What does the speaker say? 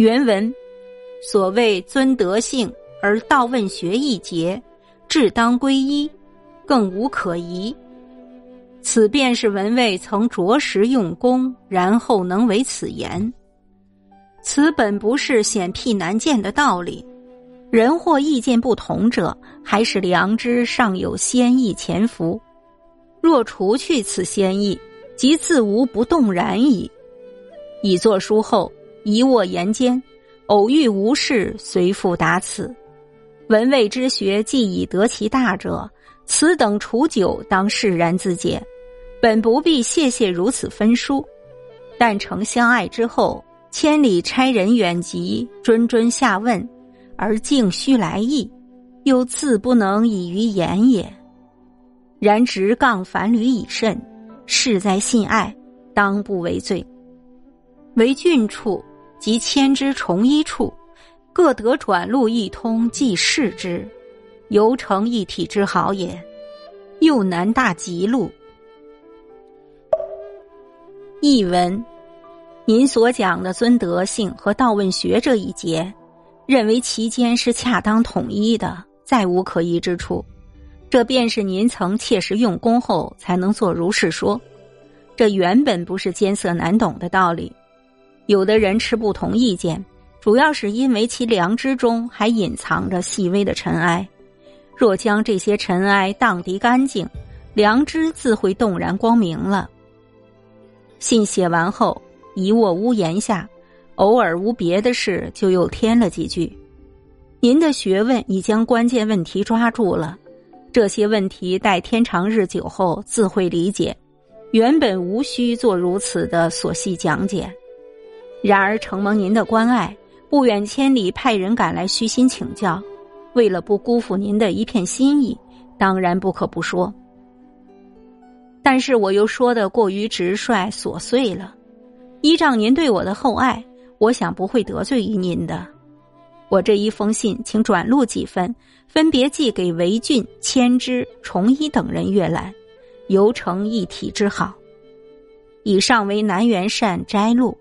原文所谓尊德性而道问学一节，志当归一，更无可疑。此便是文蔚曾着实用功，然后能为此言。此本不是显僻难见的道理。人或意见不同者，还是良知尚有先意潜伏。若除去此先意，即自无不动然矣。已作书后，一卧言间，偶遇无事，随复答此。文谓之学，既已得其大者，此等处久，当释然自解。本不必谢谢如此分书，但承相爱之后，千里差人远及，谆谆下问。而竟须来意，又自不能以于言也。然直杠反履以甚，事在信爱，当不为罪。为郡处及迁之重一处，各得转路一通，即视之，犹成一体之好也。又难大吉路。译文：您所讲的尊德性和道问学这一节。认为其间是恰当统一的，再无可疑之处。这便是您曾切实用功后才能做如是说。这原本不是艰涩难懂的道理。有的人持不同意见，主要是因为其良知中还隐藏着细微的尘埃。若将这些尘埃荡涤干净，良知自会动然光明了。信写完后，一卧屋檐下。偶尔无别的事，就又添了几句。您的学问已将关键问题抓住了，这些问题待天长日久后自会理解，原本无需做如此的琐细讲解。然而承蒙您的关爱，不远千里派人赶来虚心请教，为了不辜负您的一片心意，当然不可不说。但是我又说的过于直率琐碎了，依仗您对我的厚爱。我想不会得罪于您的，我这一封信，请转录几份，分别寄给韦俊、千之、崇一等人阅览，犹成一体之好。以上为南园善摘录。